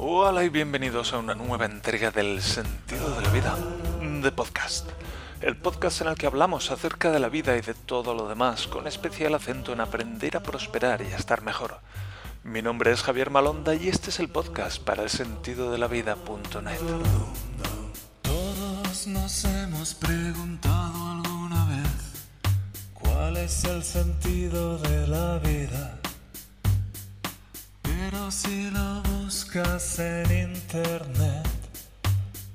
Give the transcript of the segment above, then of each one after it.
Hola y bienvenidos a una nueva entrega del Sentido de la Vida de Podcast. El podcast en el que hablamos acerca de la vida y de todo lo demás, con especial acento en aprender a prosperar y a estar mejor. Mi nombre es Javier Malonda y este es el podcast para el sentido de la vida.net. Todos nos hemos preguntado alguna vez cuál es el sentido de la vida. Pero si lo buscas en internet,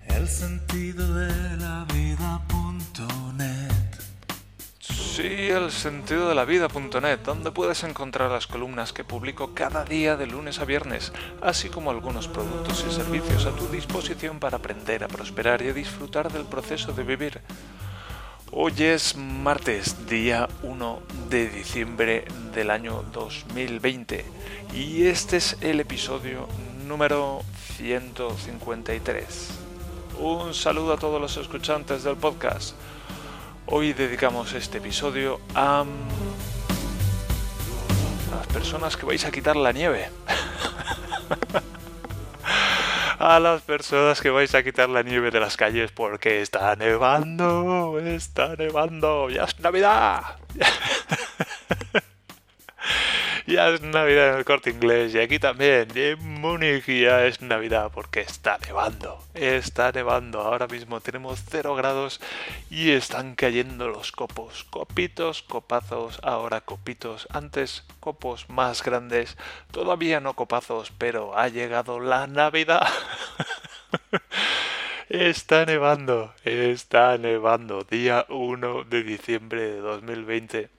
el sentido de la vida.net. Sí, el sentido de la vida.net, donde puedes encontrar las columnas que publico cada día de lunes a viernes, así como algunos productos y servicios a tu disposición para aprender a prosperar y a disfrutar del proceso de vivir. Hoy es martes, día 1 de diciembre del año 2020 y este es el episodio número 153. Un saludo a todos los escuchantes del podcast. Hoy dedicamos este episodio a, las personas que vais a quitar la nieve. a las personas que vais a quitar la nieve de las calles porque está nevando, está nevando, ya es Navidad. ya es Navidad en el corte inglés y aquí también, en Múnich ya es Navidad porque está nevando, está nevando. Ahora mismo tenemos 0 grados y están cayendo los copos, copitos, copazos, ahora copitos, antes copos más grandes, todavía no copazos, pero ha llegado la Navidad. Está nevando, está nevando, día 1 de diciembre de 2020.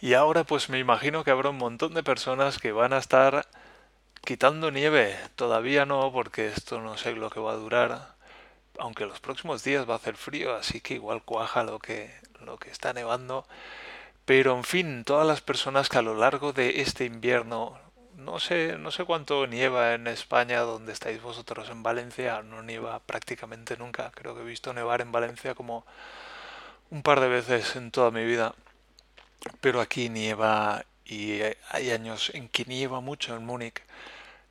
Y ahora pues me imagino que habrá un montón de personas que van a estar quitando nieve. Todavía no, porque esto no sé lo que va a durar. Aunque los próximos días va a hacer frío, así que igual cuaja lo que, lo que está nevando. Pero en fin, todas las personas que a lo largo de este invierno no sé, no sé cuánto nieva en España donde estáis vosotros en Valencia, no nieva prácticamente nunca. Creo que he visto nevar en Valencia como un par de veces en toda mi vida. Pero aquí nieva y hay años en que nieva mucho en Múnich.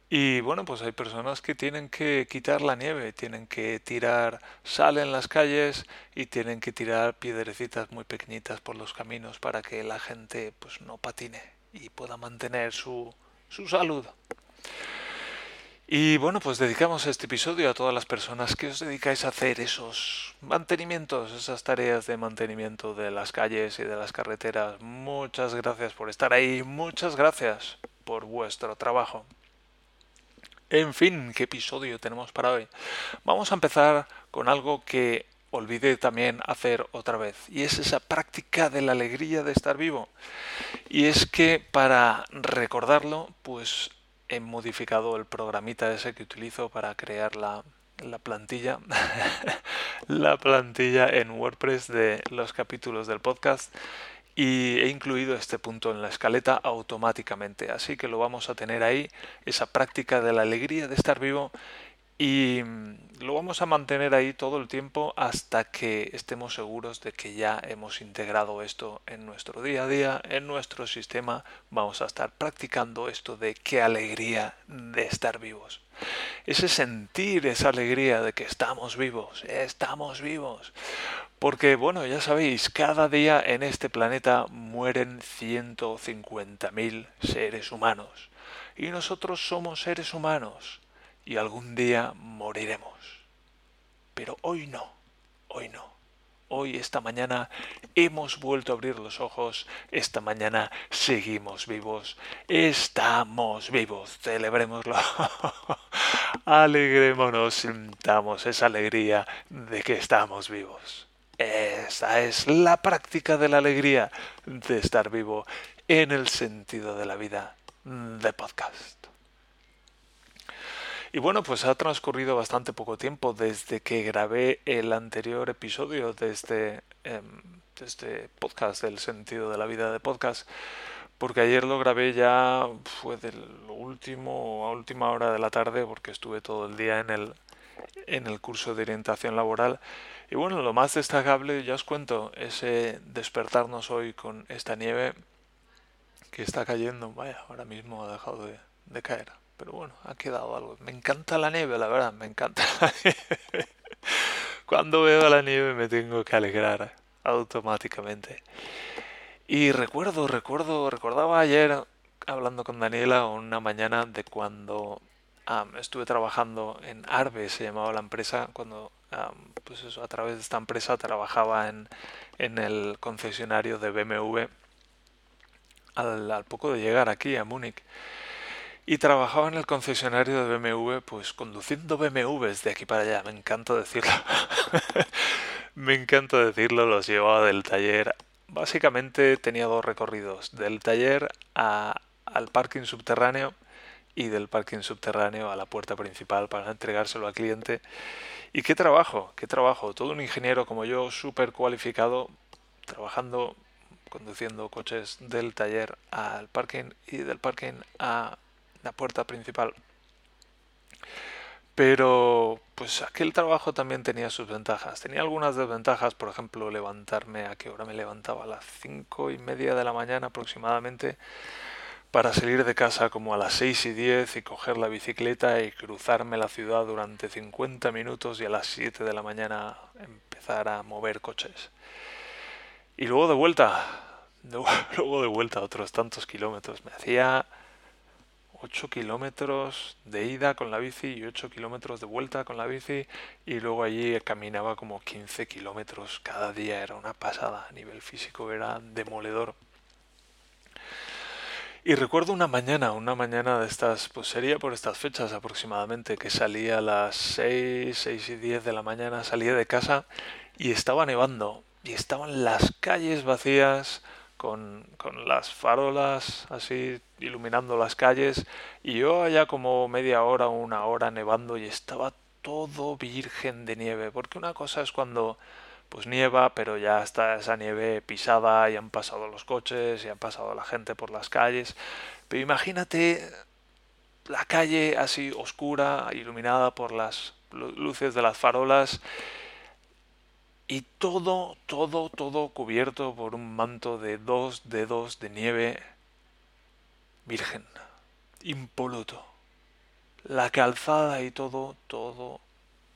Y bueno, pues hay personas que tienen que quitar la nieve, tienen que tirar sal en las calles y tienen que tirar piedrecitas muy pequeñitas por los caminos para que la gente pues no patine y pueda mantener su, su salud. Y bueno, pues dedicamos este episodio a todas las personas que os dedicáis a hacer esos mantenimientos, esas tareas de mantenimiento de las calles y de las carreteras. Muchas gracias por estar ahí, muchas gracias por vuestro trabajo. En fin, ¿qué episodio tenemos para hoy? Vamos a empezar con algo que olvidé también hacer otra vez, y es esa práctica de la alegría de estar vivo. Y es que para recordarlo, pues he modificado el programita ese que utilizo para crear la, la plantilla, la plantilla en WordPress de los capítulos del podcast. Y he incluido este punto en la escaleta automáticamente, así que lo vamos a tener ahí, esa práctica de la alegría de estar vivo y lo vamos a mantener ahí todo el tiempo hasta que estemos seguros de que ya hemos integrado esto en nuestro día a día, en nuestro sistema. Vamos a estar practicando esto de qué alegría de estar vivos. Ese sentir esa alegría de que estamos vivos, estamos vivos. Porque bueno, ya sabéis, cada día en este planeta mueren 150.000 seres humanos. Y nosotros somos seres humanos y algún día moriremos. Pero hoy no, hoy no. Hoy, esta mañana, hemos vuelto a abrir los ojos, esta mañana seguimos vivos, estamos vivos, celebrémoslo, alegrémonos, sintamos esa alegría de que estamos vivos. Esa es la práctica de la alegría de estar vivo en el sentido de la vida de podcast. Y bueno, pues ha transcurrido bastante poco tiempo desde que grabé el anterior episodio de este, em, de este podcast, del sentido de la vida de podcast, porque ayer lo grabé ya, fue del último, a última hora de la tarde, porque estuve todo el día en el, en el curso de orientación laboral. Y bueno, lo más destacable, ya os cuento, ese despertarnos hoy con esta nieve que está cayendo, vaya, ahora mismo ha dejado de, de caer pero bueno, ha quedado algo. Me encanta la nieve, la verdad, me encanta Cuando veo la nieve me tengo que alegrar automáticamente. Y recuerdo, recuerdo, recordaba ayer hablando con Daniela una mañana de cuando estuve trabajando en Arbe, se llamaba la empresa, cuando pues eso, a través de esta empresa trabajaba en, en el concesionario de BMW al, poco de llegar aquí a Múnich. Y trabajaba en el concesionario de BMW, pues conduciendo BMWs de aquí para allá, me encanta decirlo. me encanta decirlo, los llevaba del taller. Básicamente tenía dos recorridos, del taller al parking subterráneo y del parking subterráneo a la puerta principal para entregárselo al cliente. ¿Y qué trabajo? ¿Qué trabajo? Todo un ingeniero como yo, súper cualificado, trabajando, conduciendo coches del taller al parking y del parking a la puerta principal. Pero pues aquel trabajo también tenía sus ventajas. Tenía algunas desventajas, por ejemplo, levantarme a qué hora me levantaba a las cinco y media de la mañana aproximadamente para salir de casa como a las 6 y 10 y coger la bicicleta y cruzarme la ciudad durante 50 minutos y a las 7 de la mañana empezar a mover coches. Y luego de vuelta, luego de vuelta otros tantos kilómetros. Me hacía 8 kilómetros de ida con la bici y 8 kilómetros de vuelta con la bici y luego allí caminaba como 15 kilómetros cada día. Era una pasada a nivel físico, era demoledor. Y recuerdo una mañana, una mañana de estas, pues sería por estas fechas aproximadamente, que salía a las 6, 6 y 10 de la mañana, salía de casa y estaba nevando. Y estaban las calles vacías, con, las farolas así iluminando las calles y yo allá como media hora o una hora nevando y estaba todo virgen de nieve porque una cosa es cuando pues nieva, pero ya está esa nieve pisada y han pasado los coches y han pasado la gente por las calles. Pero imagínate la calle así oscura, iluminada por las luces de las farolas y todo, todo, todo cubierto por un manto de dos dedos de nieve virgen, impoluto. La calzada y todo, todo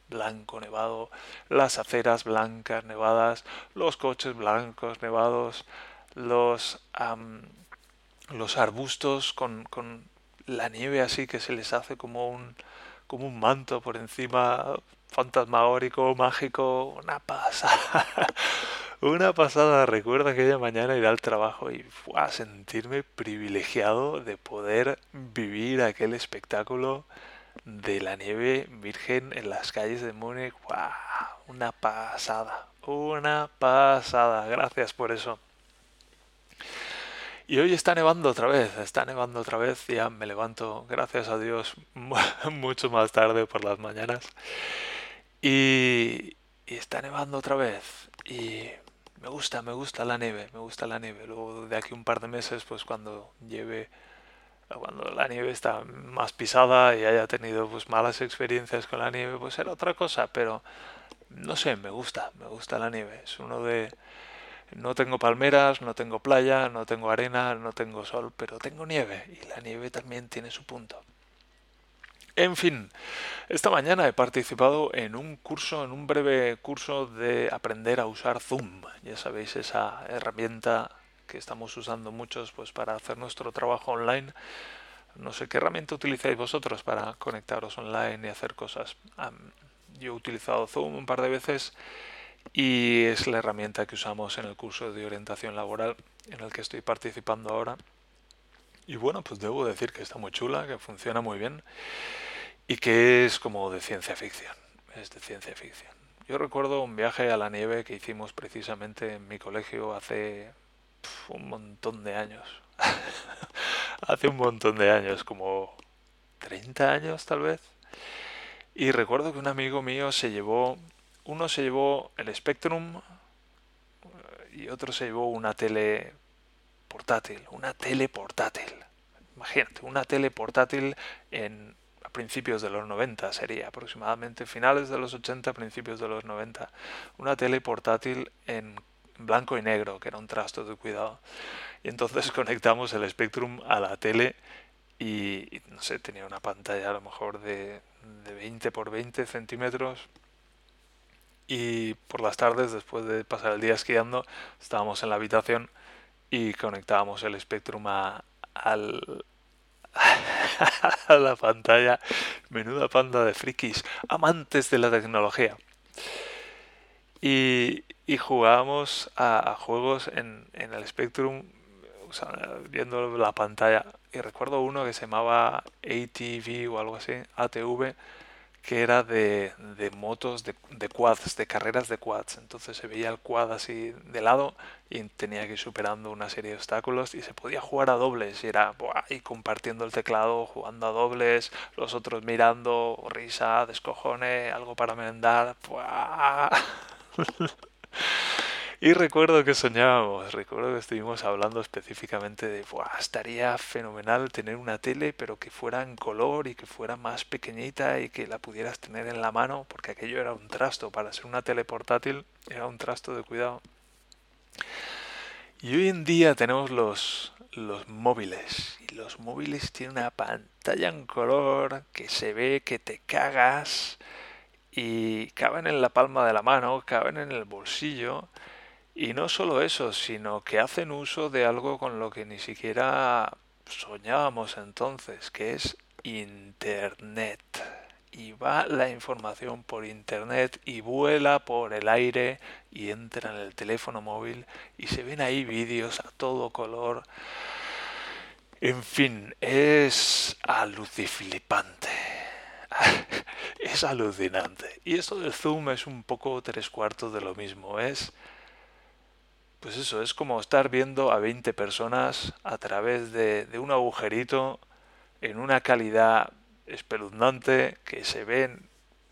blanco nevado, las aceras blancas nevadas, los coches blancos nevados, los, los arbustos con, con, la nieve así que se les hace como un, como un manto por encima fantasmagórico, mágico, una pasada. Una pasada, recuerdo aquella mañana ir al trabajo y a sentirme privilegiado de poder vivir aquel espectáculo de la nieve virgen en las calles de Múnich. ¡Wow! Una pasada, una pasada. Gracias por eso. Y hoy está nevando otra vez, está nevando otra vez, ya me levanto, gracias a Dios, mucho más tarde por las mañanas. Y, está nevando otra vez. Y me gusta, me gusta la nieve, me gusta la nieve. Luego de aquí un par de meses, pues cuando lleve cuando la nieve está más pisada y haya tenido pues malas experiencias con la nieve, pues era otra cosa, pero no sé, me gusta, me gusta la nieve. Es uno de no tengo palmeras, no tengo playa, no tengo arena, no tengo sol, pero tengo nieve y la nieve también tiene su punto. En fin, esta mañana he participado en un curso, en un breve curso de aprender a usar Zoom. Ya sabéis, esa herramienta que estamos usando muchos pues para hacer nuestro trabajo online. No sé qué herramienta utilizáis vosotros para conectaros online y hacer cosas. yo he utilizado Zoom un par de veces y es la herramienta que usamos en el curso de orientación laboral en el que estoy participando ahora. Y bueno, pues debo decir que está muy chula, que funciona muy bien y que es como de ciencia ficción. Es de ciencia ficción. Yo recuerdo un viaje a la nieve que hicimos precisamente en mi colegio hace un montón de años. Hace un montón de años, como 30 años tal vez. Y recuerdo que un amigo mío se llevó, uno se llevó el Spectrum y otro se llevó una tele portátil, una tele portátil. Imagínate, una tele portátil en principios de los 90 sería aproximadamente finales de los 80, principios de los 90. Una tele portátil en blanco y negro, que era un trasto de cuidado. Y entonces conectamos el Spectrum a la tele y, no sé, tenía una pantalla a lo mejor de, de 20 por 20 centímetros y por las tardes, después de pasar el día esquiando, estábamos en la habitación y conectábamos el Spectrum a, al, la pantalla. Menuda panda de frikis, amantes de la tecnología. Y, y jugábamos a, juegos en, en, el Spectrum viendo la pantalla. Y recuerdo uno que se llamaba ATV o algo así, ATV, que era de, de motos, de, de, quads, de carreras de quads. Entonces se veía el quad así de lado y tenía que ir superando una serie de obstáculos y se podía jugar a dobles. Y era buah, y compartiendo el teclado, jugando a dobles, los otros mirando, risa, descojone, algo para merendar. Y recuerdo que soñábamos, recuerdo que estuvimos hablando específicamente de, estaría fenomenal tener una tele, pero que fuera en color y que fuera más pequeñita y que la pudieras tener en la mano, porque aquello era un trasto, para ser una tele portátil era un trasto de cuidado. Y hoy en día tenemos los, los móviles, y los móviles tienen una pantalla en color que se ve que te cagas y caben en la palma de la mano, caben en el bolsillo y no solo eso, sino que hacen uso de algo con lo que ni siquiera soñábamos entonces, que es Internet. Y va la información por Internet y vuela por el aire y entra en el teléfono móvil y se ven ahí vídeos a todo color. En fin, es aluciflipante. es alucinante. Y esto del zoom es un poco tres cuartos de lo mismo. Es pues eso, es como estar viendo a 20 personas a través de, un agujerito en una calidad espeluznante que se ven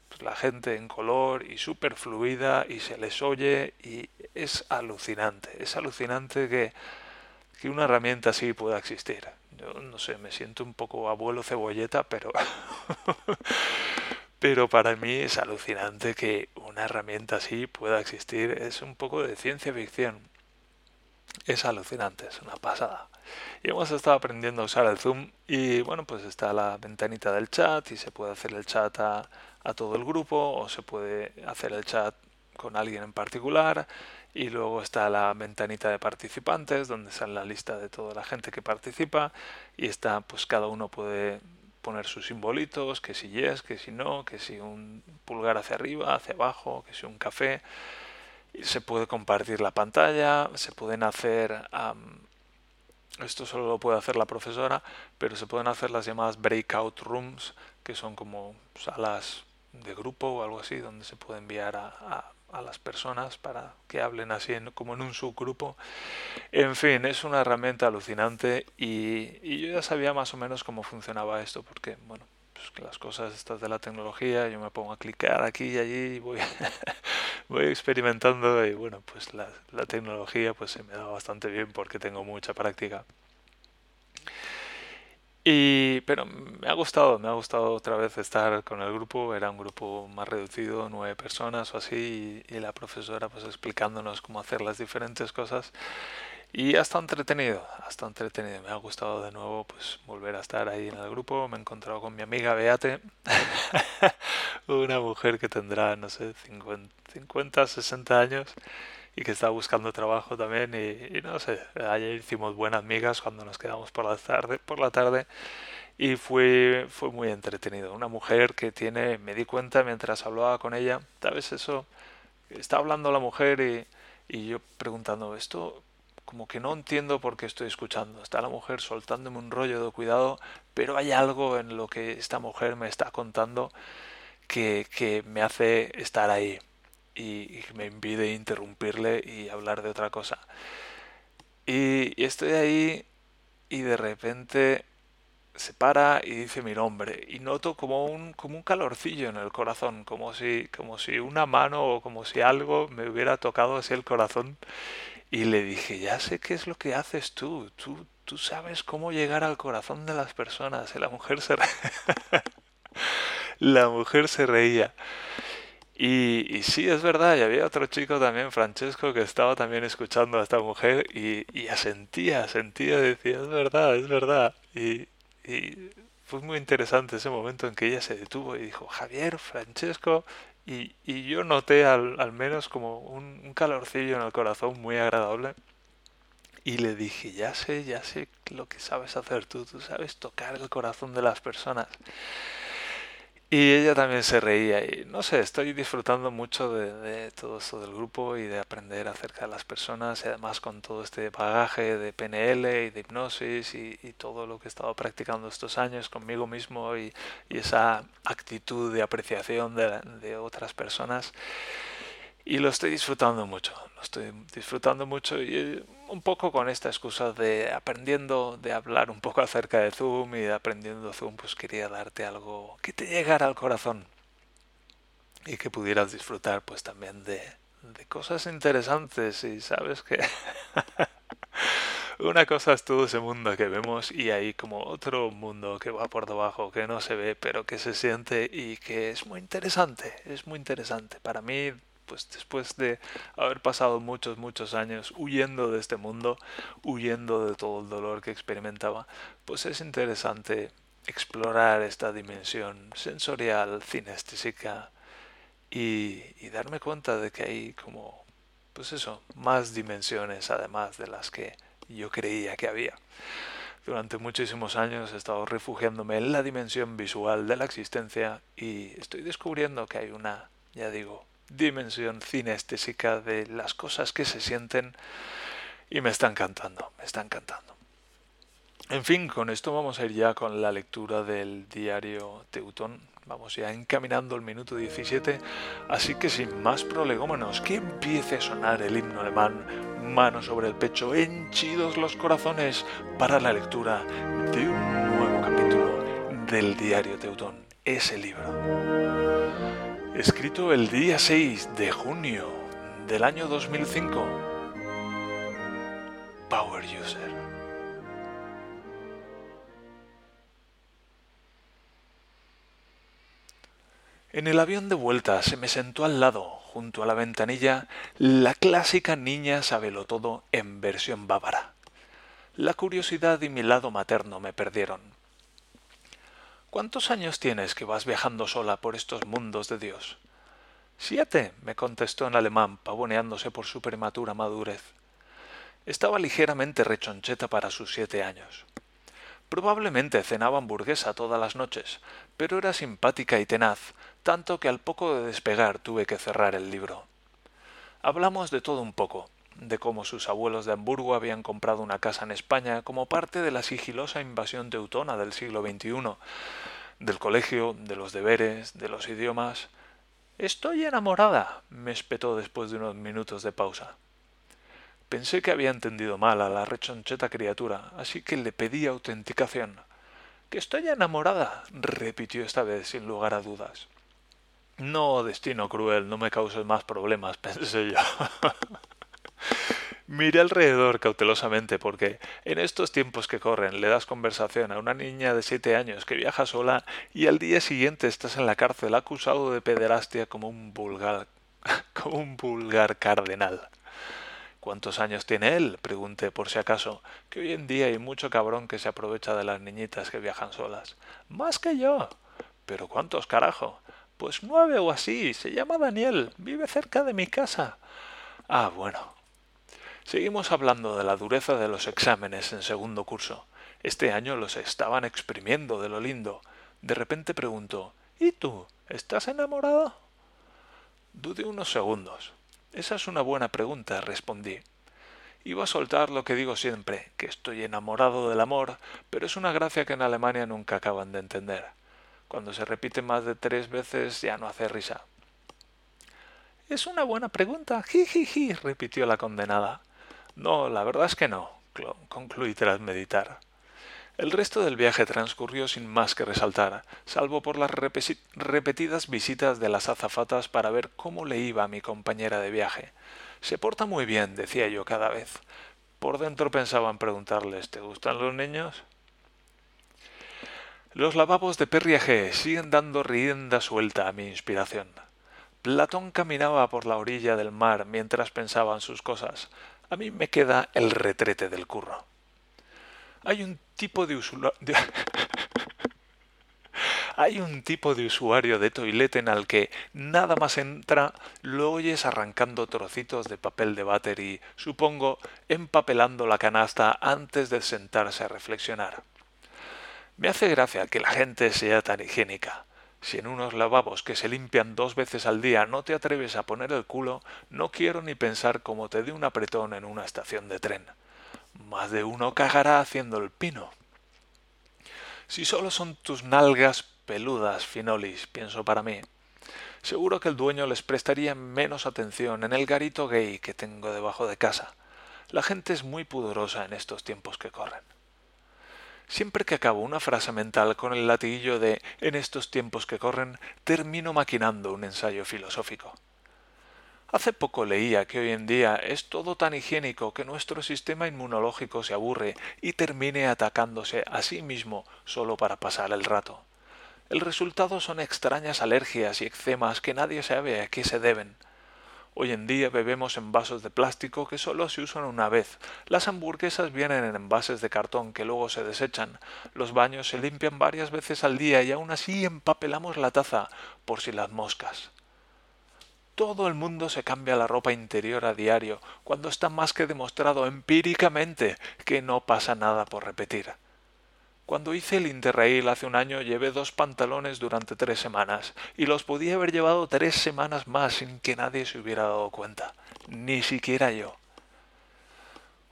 pues, la gente en color y súper fluida y se les oye y es alucinante, es alucinante que, que una herramienta así pueda existir. Yo no sé, me siento un poco abuelo cebolleta, pero pero para mí es alucinante que una herramienta así pueda existir. Es un poco de ciencia ficción es alucinante, es una pasada. Y hemos estado aprendiendo a usar el Zoom y bueno, pues está la ventanita del chat y se puede hacer el chat a, todo el grupo o se puede hacer el chat con alguien en particular y luego está la ventanita de participantes donde sale la lista de toda la gente que participa y está pues cada uno puede poner sus simbolitos, que si yes, que si no, que si un pulgar hacia arriba, hacia abajo, que si un café se puede compartir la pantalla, se pueden hacer, esto solo lo puede hacer la profesora, pero se pueden hacer las llamadas breakout rooms, que son como salas de grupo o algo así, donde se puede enviar a, a, las personas para que hablen así como en un subgrupo. En fin, es una herramienta alucinante y, y yo ya sabía más o menos cómo funcionaba esto, porque bueno, pues las cosas estas de la tecnología, yo me pongo a clicar aquí y allí y voy, voy experimentando y bueno, pues la, la, tecnología pues se me da bastante bien porque tengo mucha práctica. Y, pero me ha gustado, me ha gustado otra vez estar con el grupo, era un grupo más reducido, nueve personas o así, y, y la profesora pues explicándonos cómo hacer las diferentes cosas y hasta entretenido, hasta entretenido. Me ha gustado de nuevo pues volver a estar ahí en el grupo. Me he encontrado con mi amiga Beate, una mujer que tendrá, no sé, 50, 60 años y que está buscando trabajo también. Y, no sé, ayer hicimos buenas amigas cuando nos quedamos por la tarde, por la tarde y fue, fue muy entretenido. Una mujer que tiene, me di cuenta mientras hablaba con ella, tal vez eso, está hablando la mujer y, y yo preguntando, ¿esto como que no entiendo por qué estoy escuchando. Está la mujer soltándome un rollo de cuidado, pero hay algo en lo que esta mujer me está contando que, que me hace estar ahí y, me impide interrumpirle y hablar de otra cosa. Y, estoy ahí y de repente se para y dice mi nombre y noto como un como un calorcillo en el corazón como si como si una mano o como si algo me hubiera tocado así el corazón y le dije, ya sé qué es lo que haces tú, tú, tú sabes cómo llegar al corazón de las personas. Y la mujer se, la mujer se reía. Y, y, sí, es verdad, y había otro chico también, Francesco, que estaba también escuchando a esta mujer y, y asentía, asentía, decía, es verdad, es verdad. Y, y fue muy interesante ese momento en que ella se detuvo y dijo, Javier, Francesco, y, y yo noté al, al menos como un, un, calorcillo en el corazón muy agradable. Y le dije, ya sé, ya sé lo que sabes hacer tú, tú sabes tocar el corazón de las personas. Y ella también se reía y no sé, estoy disfrutando mucho de, todo esto del grupo y de aprender acerca de las personas y además con todo este bagaje de PNL y de hipnosis y, todo lo que he estado practicando estos años conmigo mismo y, esa actitud de apreciación de otras personas. Y lo estoy disfrutando mucho, lo estoy disfrutando mucho y un poco con esta excusa de aprendiendo de hablar un poco acerca de Zoom y aprendiendo Zoom, pues quería darte algo que te llegara al corazón y que pudieras disfrutar pues también de, de cosas interesantes y sabes que una cosa es todo ese mundo que vemos y hay como otro mundo que va por debajo, que no se ve, pero que se siente y que es muy interesante, es muy interesante. Para mí pues después de haber pasado muchos, muchos años huyendo de este mundo, huyendo de todo el dolor que experimentaba, pues es interesante explorar esta dimensión sensorial, cinestésica y, y darme cuenta de que hay como, pues eso, más dimensiones además de las que yo creía que había. Durante muchísimos años he estado refugiándome en la dimensión visual de la existencia y estoy descubriendo que hay una, ya digo, dimensión cinestésica de las cosas que se sienten y me están cantando, me están cantando. En fin, con esto vamos a ir ya con la lectura del diario Teutón. Vamos ya encaminando el minuto 17, así que sin más prolegómenos, que empiece a sonar el himno alemán, mano sobre el pecho, henchidos los corazones para la lectura de un nuevo capítulo del diario Teutón, ese libro escrito el día 6 de junio del año 2005. Power User. En el avión de vuelta se me sentó al lado, junto a la ventanilla, la clásica niña todo en versión bávara. La curiosidad y mi lado materno me perdieron. ¿Cuántos años tienes que vas viajando sola por estos mundos de Dios? Siete, me contestó en alemán, pavoneándose por su prematura madurez. Estaba ligeramente rechoncheta para sus siete años. Probablemente cenaba hamburguesa todas las noches, pero era simpática y tenaz, tanto que al poco de despegar tuve que cerrar el libro. Hablamos de todo un poco, de cómo sus abuelos de Hamburgo habían comprado una casa en España como parte de la sigilosa invasión teutona del siglo XXI, del colegio, de los deberes, de los idiomas. Estoy enamorada, me espetó después de unos minutos de pausa. Pensé que había entendido mal a la rechoncheta criatura, así que le pedí autenticación. Que estoy enamorada, repitió esta vez sin lugar a dudas. No, destino cruel, no me causes más problemas, pensé yo. Miré alrededor cautelosamente porque en estos tiempos que corren le das conversación a una niña de siete años que viaja sola y al día siguiente estás en la cárcel acusado de pederastia como un vulgar como un vulgar cardenal. ¿Cuántos años tiene él? pregunté por si acaso, que hoy en día hay mucho cabrón que se aprovecha de las niñitas que viajan solas. Más que yo. ¿Pero cuántos carajo? Pues nueve o así. Se llama Daniel. Vive cerca de mi casa. Ah, bueno. Seguimos hablando de la dureza de los exámenes en segundo curso. Este año los estaban exprimiendo de lo lindo. De repente preguntó ¿Y tú? ¿Estás enamorado? Dudé unos segundos. Esa es una buena pregunta, respondí. Iba a soltar lo que digo siempre, que estoy enamorado del amor, pero es una gracia que en Alemania nunca acaban de entender. Cuando se repite más de tres veces ya no hace risa. Es una buena pregunta. Jijiji, repitió la condenada. No, la verdad es que no, concluí tras meditar. El resto del viaje transcurrió sin más que resaltar, salvo por las repetidas visitas de las azafatas para ver cómo le iba a mi compañera de viaje. Se porta muy bien, decía yo cada vez. Por dentro pensaba en preguntarles ¿Te gustan los niños? Los lavabos de Perrier siguen dando rienda suelta a mi inspiración. Platón caminaba por la orilla del mar mientras pensaba en sus cosas, a mí me queda el retrete del curro. Hay un tipo de usuario... Hay un tipo de usuario de toilette en el que nada más entra lo oyes arrancando trocitos de papel de váter y, supongo, empapelando la canasta antes de sentarse a reflexionar. Me hace gracia que la gente sea tan higiénica. Si en unos lavabos que se limpian dos veces al día no te atreves a poner el culo, no quiero ni pensar cómo te dé un apretón en una estación de tren. Más de uno cagará haciendo el pino. Si solo son tus nalgas peludas, Finolis, pienso para mí. Seguro que el dueño les prestaría menos atención en el garito gay que tengo debajo de casa. La gente es muy pudorosa en estos tiempos que corren. Siempre que acabo una frase mental con el latiguillo de en estos tiempos que corren, termino maquinando un ensayo filosófico. Hace poco leía que hoy en día es todo tan higiénico que nuestro sistema inmunológico se aburre y termine atacándose a sí mismo solo para pasar el rato. El resultado son extrañas alergias y eczemas que nadie sabe a qué se deben. Hoy en día bebemos en vasos de plástico que solo se usan una vez. Las hamburguesas vienen en envases de cartón que luego se desechan. Los baños se limpian varias veces al día y aún así empapelamos la taza por si las moscas. Todo el mundo se cambia la ropa interior a diario, cuando está más que demostrado empíricamente que no pasa nada por repetir. Cuando hice el Interrail hace un año llevé dos pantalones durante tres semanas y los podía haber llevado tres semanas más sin que nadie se hubiera dado cuenta, ni siquiera yo.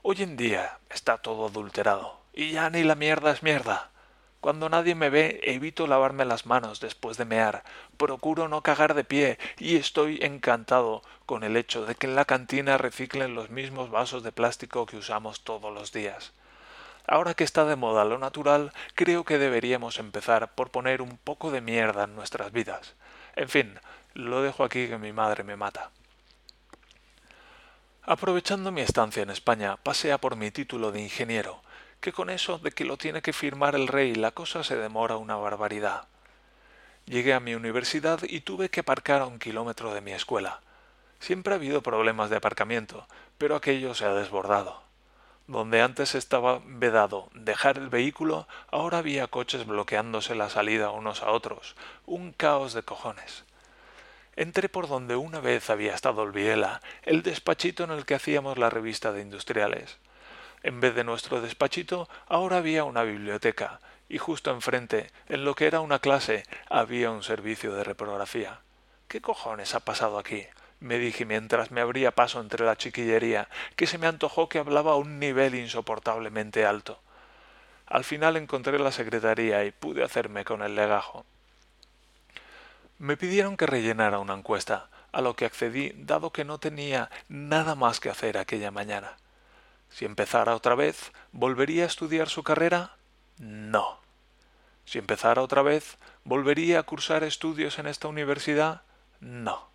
Hoy en día está todo adulterado y ya ni la mierda es mierda. Cuando nadie me ve evito lavarme las manos después de mear, procuro no cagar de pie y estoy encantado con el hecho de que en la cantina reciclen los mismos vasos de plástico que usamos todos los días. Ahora que está de moda lo natural, creo que deberíamos empezar por poner un poco de mierda en nuestras vidas. En fin, lo dejo aquí que mi madre me mata. Aprovechando mi estancia en España, pasea por mi título de ingeniero, que con eso de que lo tiene que firmar el rey la cosa se demora una barbaridad. Llegué a mi universidad y tuve que aparcar a un kilómetro de mi escuela. Siempre ha habido problemas de aparcamiento, pero aquello se ha desbordado. Donde antes estaba vedado dejar el vehículo, ahora había coches bloqueándose la salida unos a otros. Un caos de cojones. Entré por donde una vez había estado el Biela, el despachito en el que hacíamos la revista de industriales. En vez de nuestro despachito, ahora había una biblioteca, y justo enfrente, en lo que era una clase, había un servicio de reprografía. ¿Qué cojones ha pasado aquí? Me dije mientras me abría paso entre la chiquillería, que se me antojó que hablaba a un nivel insoportablemente alto. Al final encontré la secretaría y pude hacerme con el legajo. Me pidieron que rellenara una encuesta, a lo que accedí dado que no tenía nada más que hacer aquella mañana. Si empezara otra vez, ¿volvería a estudiar su carrera? No. Si empezara otra vez, ¿volvería a cursar estudios en esta universidad? No.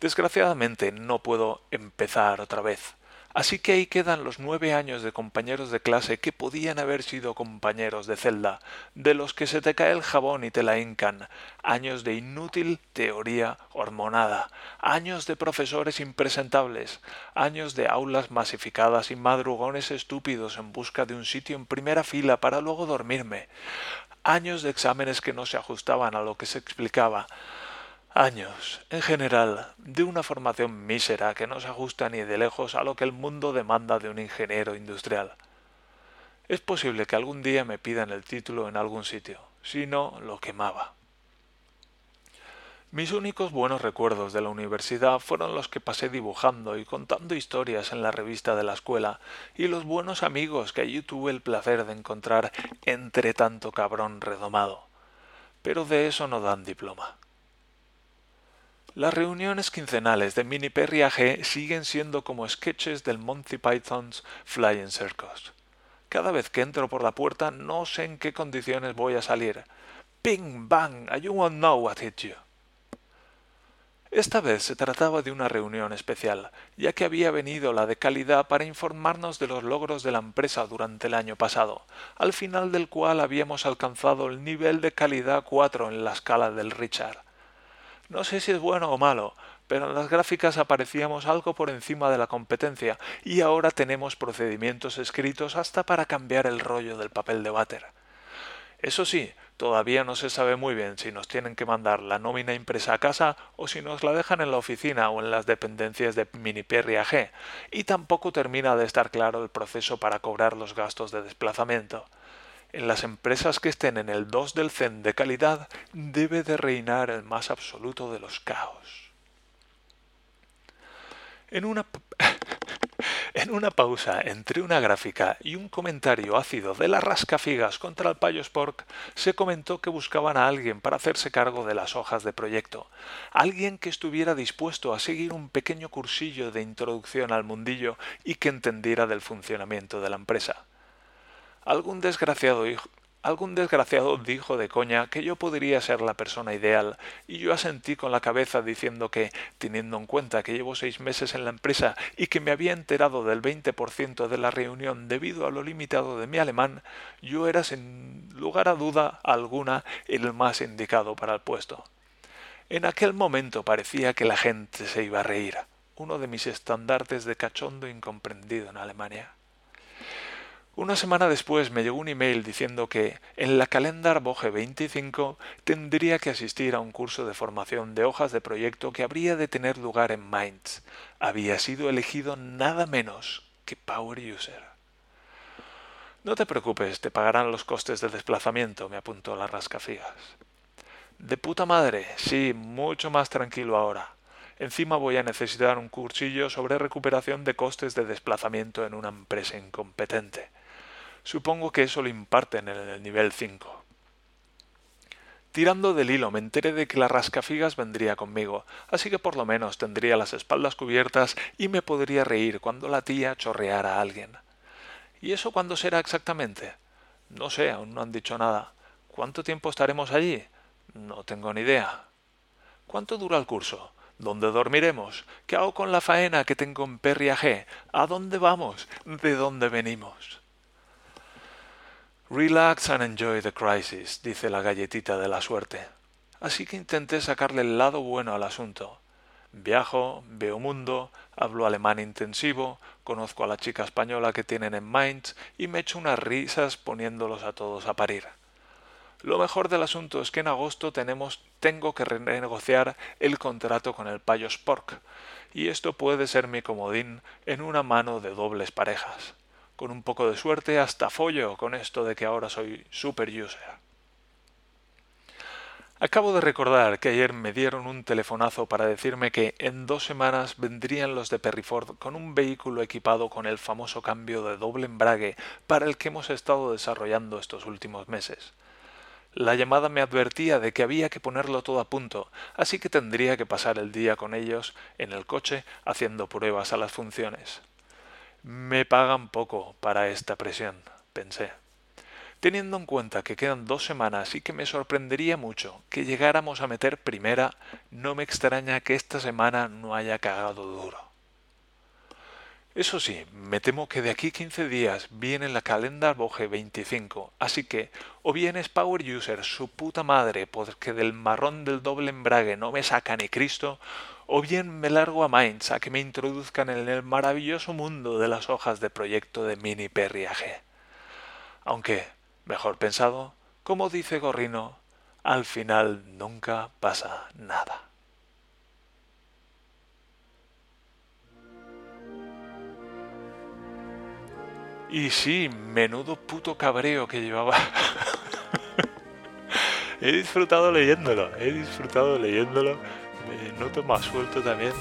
Desgraciadamente no puedo empezar otra vez. Así que ahí quedan los nueve años de compañeros de clase que podían haber sido compañeros de celda, de los que se te cae el jabón y te la hincan, años de inútil teoría hormonada, años de profesores impresentables, años de aulas masificadas y madrugones estúpidos en busca de un sitio en primera fila para luego dormirme, años de exámenes que no se ajustaban a lo que se explicaba, años, en general, de una formación mísera que no se ajusta ni de lejos a lo que el mundo demanda de un ingeniero industrial. Es posible que algún día me pidan el título en algún sitio, si no, lo quemaba. Mis únicos buenos recuerdos de la universidad fueron los que pasé dibujando y contando historias en la revista de la escuela y los buenos amigos que allí tuve el placer de encontrar entre tanto cabrón redomado. Pero de eso no dan diploma. Las reuniones quincenales de Mini Perry AG siguen siendo como sketches del Monty Python's Flying Circus. Cada vez que entro por la puerta no sé en qué condiciones voy a salir. Ping bang, you won't know what hit you. Esta vez se trataba de una reunión especial, ya que había venido la de calidad para informarnos de los logros de la empresa durante el año pasado, al final del cual habíamos alcanzado el nivel de calidad 4 en la escala del Richard. No sé si es bueno o malo, pero en las gráficas aparecíamos algo por encima de la competencia y ahora tenemos procedimientos escritos hasta para cambiar el rollo del papel de váter. Eso sí, todavía no se sabe muy bien si nos tienen que mandar la nómina impresa a casa o si nos la dejan en la oficina o en las dependencias de Miniperri AG, y tampoco termina de estar claro el proceso para cobrar los gastos de desplazamiento. En las empresas que estén en el 2 del CEN de calidad debe de reinar el más absoluto de los caos. En una, en una pausa entre una gráfica y un comentario ácido de las rascafigas contra el payo Spork, se comentó que buscaban a alguien para hacerse cargo de las hojas de proyecto, alguien que estuviera dispuesto a seguir un pequeño cursillo de introducción al mundillo y que entendiera del funcionamiento de la empresa. Algún desgraciado Algún desgraciado dijo de coña que yo podría ser la persona ideal, y yo asentí con la cabeza diciendo que, teniendo en cuenta que llevo seis meses en la empresa y que me había enterado del veinte por ciento de la reunión debido a lo limitado de mi alemán, yo era sin lugar a duda alguna el más indicado para el puesto. En aquel momento parecía que la gente se iba a reír, uno de mis estandartes de cachondo incomprendido en Alemania. Una semana después me llegó un email diciendo que en la Calendar Boge 25 tendría que asistir a un curso de formación de hojas de proyecto que habría de tener lugar en Mainz. Había sido elegido nada menos que Power User. No te preocupes, te pagarán los costes de desplazamiento, me apuntó la rascafigas. De puta madre, sí, mucho más tranquilo ahora. Encima voy a necesitar un cursillo sobre recuperación de costes de desplazamiento en una empresa incompetente. Supongo que eso lo imparten en el nivel 5. Tirando del hilo me enteré de que la rascafigas vendría conmigo, así que por lo menos tendría las espaldas cubiertas y me podría reír cuando la tía chorreara a alguien. ¿Y eso cuándo será exactamente? No sé, aún no han dicho nada. ¿Cuánto tiempo estaremos allí? No tengo ni idea. ¿Cuánto dura el curso? ¿Dónde dormiremos? ¿Qué hago con la faena que tengo en Perriaje? ¿A dónde vamos? ¿De dónde venimos? Relax and enjoy the crisis, dice la galletita de la suerte. Así que intenté sacarle el lado bueno al asunto. Viajo, veo mundo, hablo alemán intensivo, conozco a la chica española que tienen en Mainz y me echo unas risas poniéndolos a todos a parir. Lo mejor del asunto es que en agosto tenemos, tengo que renegociar el contrato con el payo Spork, y esto puede ser mi comodín en una mano de dobles parejas con un poco de suerte hasta follo con esto de que ahora soy super user. Acabo de recordar que ayer me dieron un telefonazo para decirme que en dos semanas vendrían los de Perryford con un vehículo equipado con el famoso cambio de doble embrague para el que hemos estado desarrollando estos últimos meses. La llamada me advertía de que había que ponerlo todo a punto, así que tendría que pasar el día con ellos en el coche haciendo pruebas a las funciones. Me pagan poco para esta presión, pensé. Teniendo en cuenta que quedan dos semanas y que me sorprendería mucho que llegáramos a meter primera, no me extraña que esta semana no haya cagado duro. Eso sí, me temo que de aquí 15 días viene la Calendar Boge 25, así que o bien es Power User su puta madre porque del marrón del doble embrague no me saca ni Cristo, o bien me largo a Mainz a que me introduzcan en el maravilloso mundo de las hojas de proyecto de mini perriaje. Aunque, mejor pensado, como dice Gorrino, al final nunca pasa nada. Y sí, menudo puto cabreo que llevaba. he disfrutado leyéndolo, he disfrutado leyéndolo me noto más suelto también.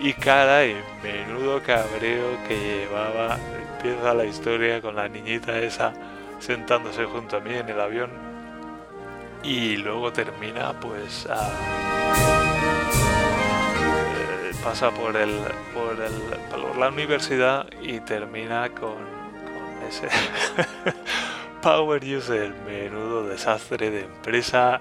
Y caray, menudo cabreo que llevaba. Empieza la historia con la niñita esa sentándose junto a mí en el avión. Y luego termina pues. Eh, pasa por el, por el por la universidad y termina con, con ese Power User, menudo desastre de empresa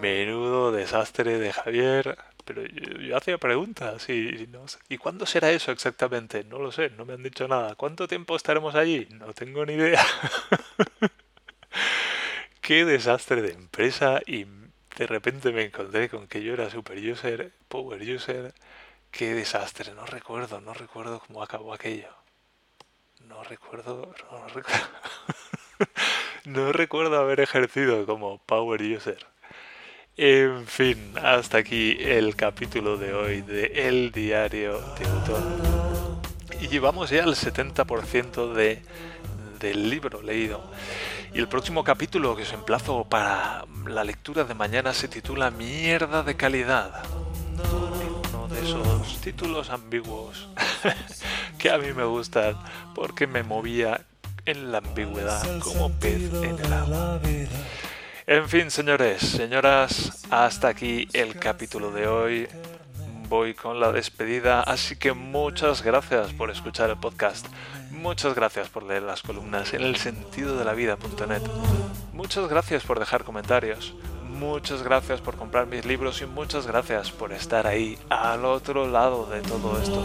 Menudo desastre de Javier. Pero yo, hacía preguntas y no sé. ¿Y cuándo será eso exactamente? No lo sé, no me han dicho nada. ¿Cuánto tiempo estaremos allí? No tengo ni idea. Qué desastre de empresa y de repente me encontré con que yo era super user, power user. Qué desastre, no recuerdo, no recuerdo cómo acabó aquello. No recuerdo, no recuerdo. no recuerdo haber ejercido como power user. En fin, hasta aquí el capítulo de hoy de El Diario de. Y llevamos ya el 70% de, del libro leído. Y el próximo capítulo que os emplazo para la lectura de mañana se titula Mierda de calidad. Uno de esos títulos ambiguos que a mí me gustan porque me movía en la ambigüedad como pez en el agua. En fin, señores, señoras, hasta aquí el capítulo de hoy. Voy con la despedida, así que muchas gracias por escuchar el podcast. Muchas gracias por leer las columnas en el sentido de la vida.net. Muchas gracias por dejar comentarios. Muchas gracias por comprar mis libros y muchas gracias por estar ahí al otro lado de todo esto.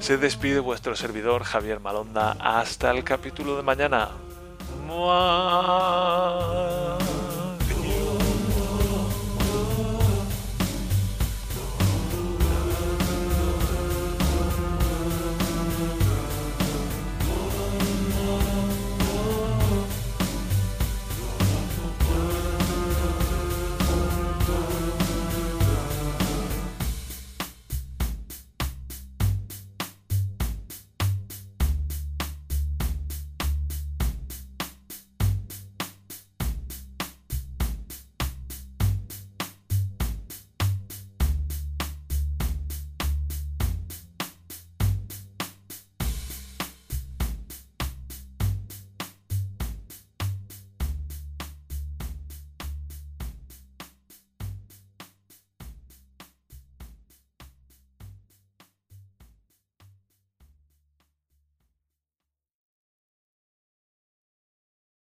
Se despide vuestro servidor Javier Malonda. Hasta el capítulo de mañana.